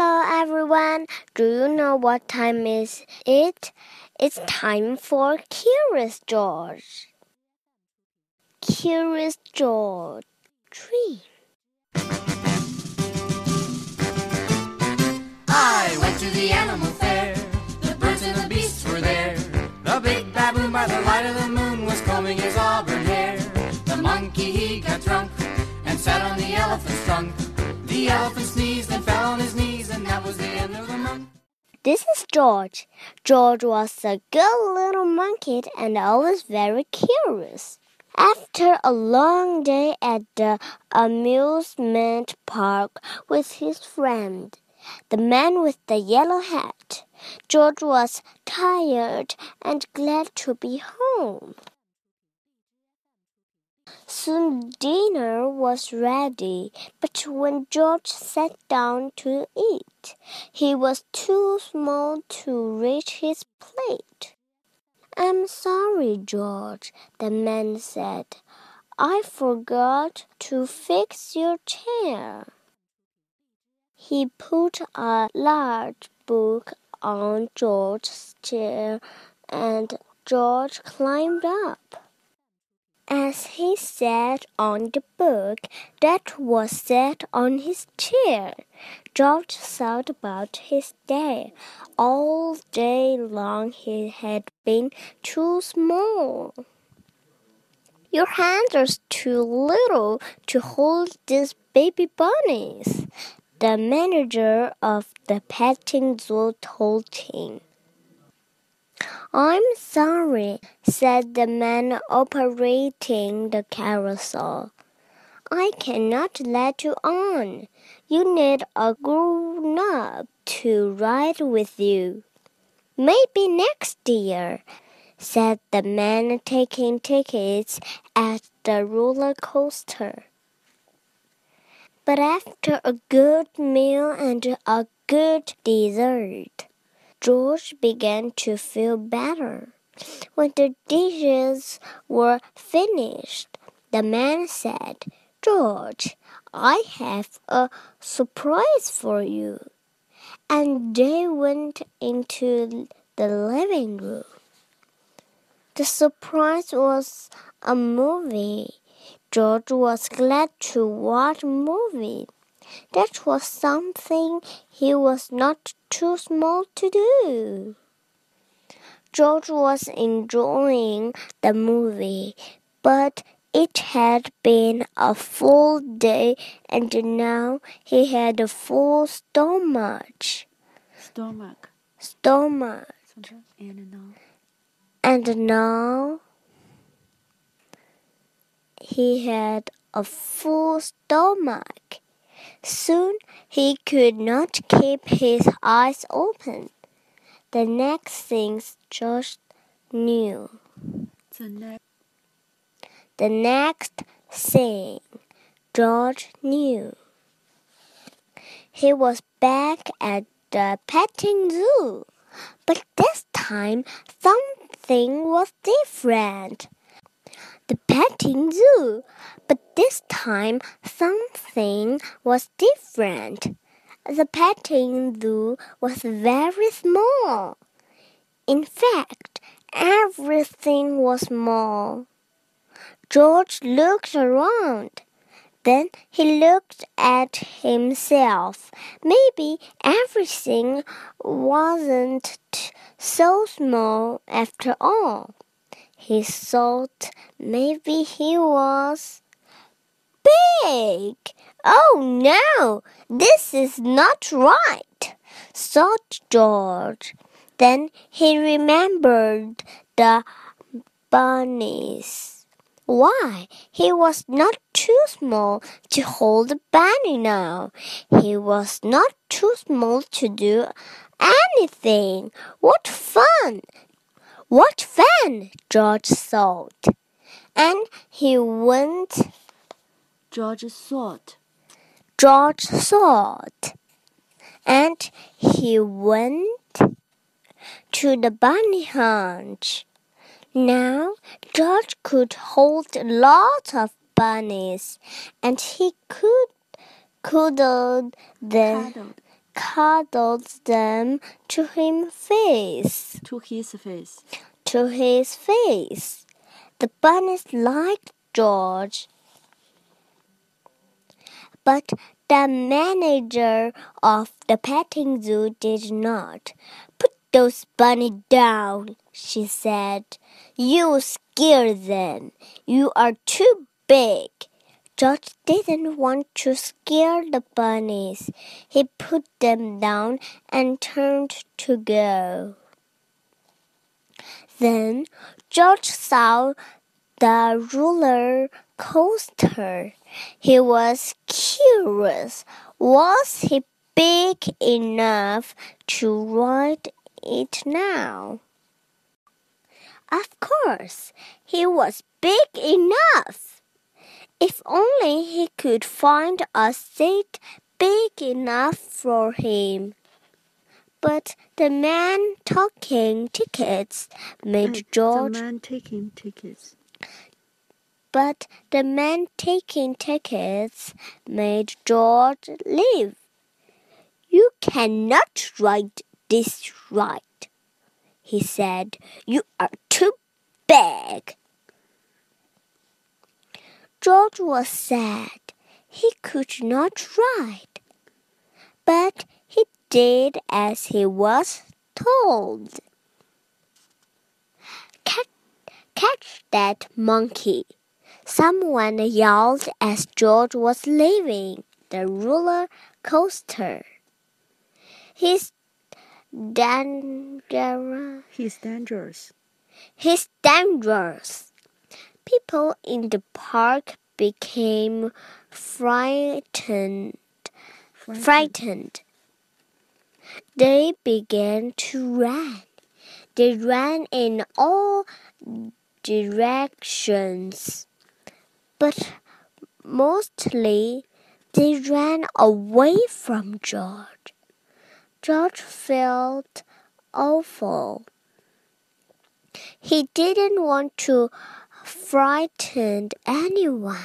Hello everyone. Do you know what time is it? It's time for Curious George. Curious George Dream. I went to the animal fair. The birds and the beasts were there. The big baboon by the light of the moon was combing his auburn hair. The monkey he got drunk and sat on the elephant's trunk. The elephant sneezed and fell on his knees, This is George. George was a good little monkey and always very curious. After a long day at the amusement park with his friend, the man with the yellow hat, George was tired and glad to be home. Soon dinner was ready, but when George sat down to eat, he was too small to reach his plate. I'm sorry, George, the man said. I forgot to fix your chair. He put a large book on George's chair and George climbed up. As he sat on the book that was set on his chair, George thought about his day. All day long he had been too small. Your hands are too little to hold these baby bunnies, the manager of the petting zoo told him. I'm sorry, said the man operating the carousel. I cannot let you on. You need a grown up to ride with you. Maybe next year, said the man taking tickets at the roller coaster. But after a good meal and a good dessert, George began to feel better. When the dishes were finished, the man said, George, I have a surprise for you. And they went into the living room. The surprise was a movie. George was glad to watch a movie. That was something he was not too small to do. George was enjoying the movie, but it had been a full day and now he had a full stomach. Stomach. Stomach. And now. And now he had a full stomach. Soon he could not keep his eyes open. The next thing George knew. The next. The next thing George knew. He was back at the petting zoo. But this time something was different the petting zoo. But this time something was different. The petting zoo was very small. In fact, everything was small. George looked around. Then he looked at himself. Maybe everything wasn't so small after all. He thought maybe he was big. Oh no, this is not right, thought George. Then he remembered the bunnies. Why, he was not too small to hold a bunny now. He was not too small to do anything. What fun! What fun! George thought. And he went. George thought. George thought. And he went to the bunny hunch. Now George could hold lots of bunnies, and he could cuddle them, Cuddled. cuddled them to him face, To his face. to his face. The bunnies liked George. But the manager of the petting zoo did not. Put those bunnies down, she said. You scare them. You are too big. George didn't want to scare the bunnies. He put them down and turned to go. Then George saw the roller coaster. He was curious. Was he big enough to ride it now? Of course, he was big enough. If only he could find a seat big enough for him. But the man taking tickets made George The man taking tickets. But the man taking tickets made George leave. You cannot ride this ride, he said. You are too big. George was sad. He could not ride, but he did as he was told. Catch, catch that monkey. Someone yelled as George was leaving the roller coaster. He's dangerous. He's dangerous. He's dangerous. People in the park became frightened. Frightened. Frightened. They began to run. They ran in all directions, but mostly they ran away from George. George felt awful. He didn't want to frighten anyone.